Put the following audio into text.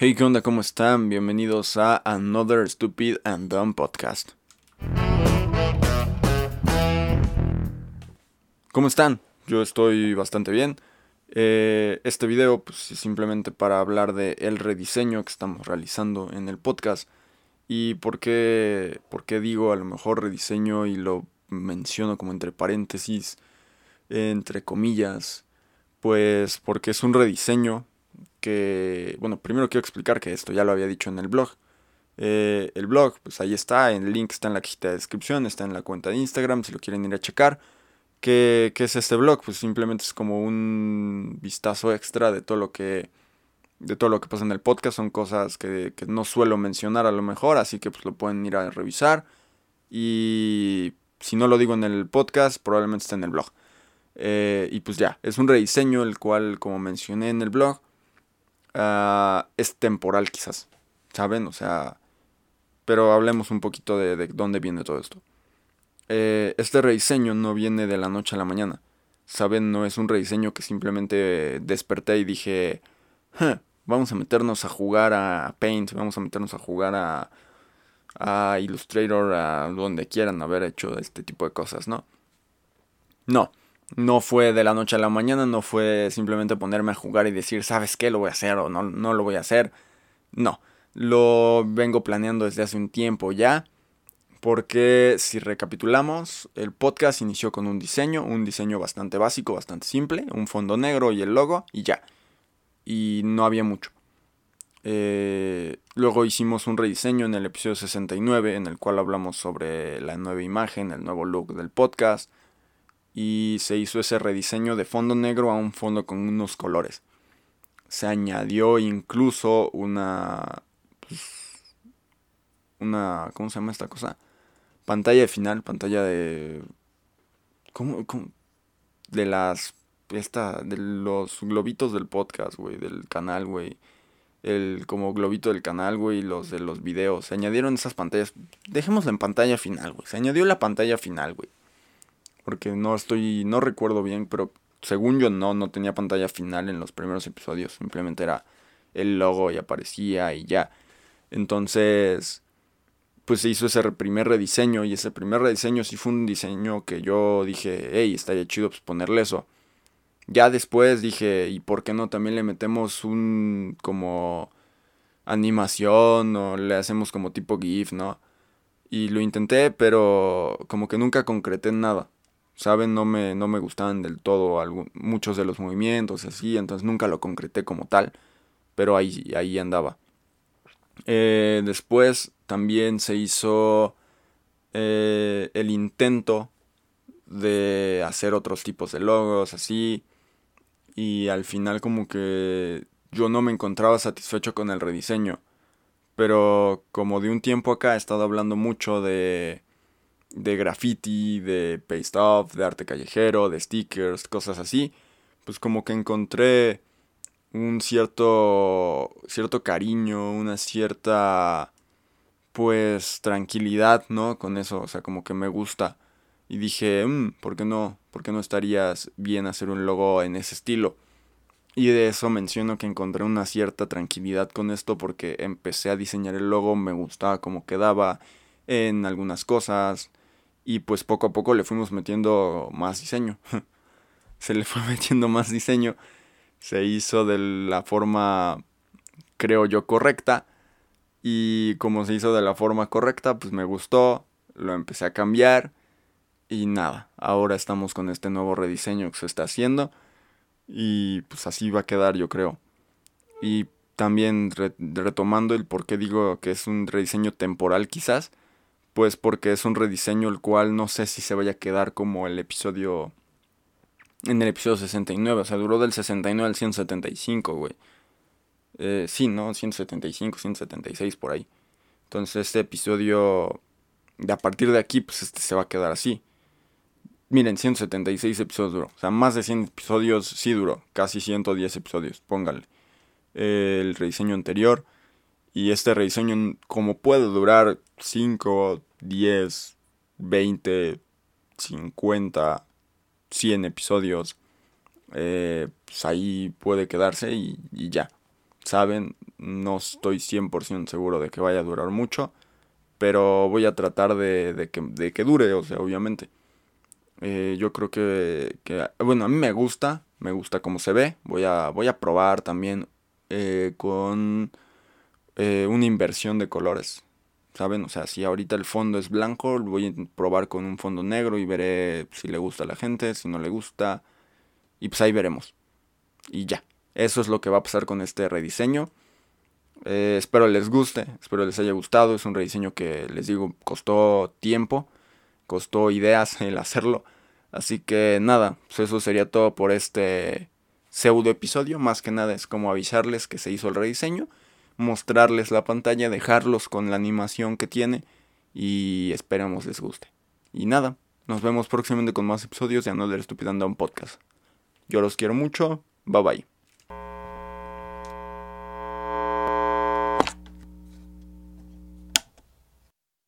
Hey, ¿qué onda? ¿Cómo están? Bienvenidos a Another Stupid and Dumb Podcast. ¿Cómo están? Yo estoy bastante bien. Eh, este video pues, es simplemente para hablar de el rediseño que estamos realizando en el podcast y por qué, por qué digo a lo mejor rediseño y lo menciono como entre paréntesis, entre comillas, pues porque es un rediseño que, bueno, primero quiero explicar que esto ya lo había dicho en el blog. Eh, el blog, pues ahí está, el link está en la cajita de descripción, está en la cuenta de Instagram, si lo quieren ir a checar. ¿Qué, es este blog? Pues simplemente es como un vistazo extra de todo lo que de todo lo que pasa en el podcast. Son cosas que, no suelo mencionar a lo mejor, así que pues lo pueden ir a revisar. Y si no lo digo en el podcast, probablemente está en el blog. Eh, y pues ya, es un rediseño el cual, como mencioné en el blog, Ah, es temporal quizás, ¿saben? O sea, pero hablemos un poquito de, dónde viene todo esto. Eh, este rediseño no viene de la noche a la mañana, ¿saben? No es un rediseño que simplemente desperté y dije, vamos a meternos a jugar a Paint, vamos a meternos a jugar a, a Illustrator, a donde quieran haber hecho este tipo de cosas, ¿no? No, no fue de la noche a la mañana, no fue simplemente ponerme a jugar y decir, ¿sabes qué? Lo voy a hacer o no, no lo voy a hacer. No, lo vengo planeando desde hace un tiempo ya. Porque si recapitulamos, el podcast inició con un diseño, un diseño bastante básico, bastante simple, un fondo negro y el logo y ya. Y no había mucho. Eh, luego hicimos un rediseño en el episodio 69 en el cual hablamos sobre la nueva imagen, el nuevo look del podcast y se hizo ese rediseño de fondo negro a un fondo con unos colores. Se añadió incluso una pues, una ¿cómo se llama esta cosa? Pantalla de final, pantalla de ¿cómo, de las esta de los globitos del podcast, güey, del canal, güey. El como globito del canal, güey, los de los videos. Se añadieron esas pantallas. Dejémosla en pantalla final, güey. Se añadió la pantalla final, güey porque no estoy, no recuerdo bien, pero según yo no, no tenía pantalla final en los primeros episodios, simplemente era el logo y aparecía y ya. Entonces, pues se hizo ese primer rediseño y ese primer rediseño sí fue un diseño que yo dije, hey, estaría chido pues ponerle eso. Ya después dije, ¿y por qué no también le metemos un como animación o le hacemos como tipo GIF, ¿no? Y lo intenté, pero como que nunca concreté nada. ¿Saben? No me, no me gustaban del todo muchos de los movimientos, así, entonces nunca lo concreté como tal, pero ahí, ahí andaba. Eh, después también se hizo eh, el intento de hacer otros tipos de logos, así, y al final como que yo no me encontraba satisfecho con el rediseño, pero como de un tiempo acá he estado hablando mucho de de graffiti, de paste off, de arte callejero, de stickers, cosas así, pues como que encontré un cierto cierto cariño, una cierta pues tranquilidad, ¿no? Con eso, o sea, como que me gusta. Y dije, mmm, ¿por qué no? ¿Por qué no estarías bien hacer un logo en ese estilo? Y de eso menciono que encontré una cierta tranquilidad con esto porque empecé a diseñar el logo, me gustaba cómo quedaba en algunas cosas, y pues poco a poco le fuimos metiendo más diseño. se le fue metiendo más diseño. Se hizo de la forma, creo yo, correcta. Y como se hizo de la forma correcta, pues me gustó. Lo empecé a cambiar. Y nada, ahora estamos con este nuevo rediseño que se está haciendo. Y pues así va a quedar, yo creo. Y también retomando el por qué digo que es un rediseño temporal quizás pues porque es un rediseño el cual no sé si se vaya a quedar como el episodio en el episodio 69, o sea, duró del 69 al 175, güey. Eh, sí, ¿no? 175, 176 por ahí. Entonces este episodio, de a partir de aquí, pues este se va a quedar así. Miren, 176 episodios duró. O sea, más de 100 episodios sí duró. Casi 110 episodios, póngale. el rediseño anterior. Y este rediseño, como puede durar 5, 10, 20, 50, 100 episodios, eh, pues ahí puede quedarse y, ya. saben, no estoy 100% seguro de que vaya a durar mucho, pero voy a tratar de, que, de que, dure, o sea, obviamente. Eh, yo creo que, que, bueno, a mí me gusta, me gusta cómo se ve, voy a, voy a probar también eh, con eh, una inversión de colores. ¿Saben? O sea, si ahorita el fondo es blanco, voy a probar con un fondo negro y veré si le gusta a la gente, si no le gusta. Y pues ahí veremos. Y ya. Eso es lo que va a pasar con este rediseño. Eh, espero les guste, espero les haya gustado. Es un rediseño que les digo costó tiempo, costó ideas el hacerlo. Así que nada, pues eso sería todo por este pseudo episodio. Más que nada es como avisarles que se hizo el rediseño, mostrarles la pantalla, dejarlos con la animación que tiene y esperamos les guste. Y nada, nos vemos próximamente con más episodios de Another Stupid un Podcast. Yo los quiero mucho, bye bye.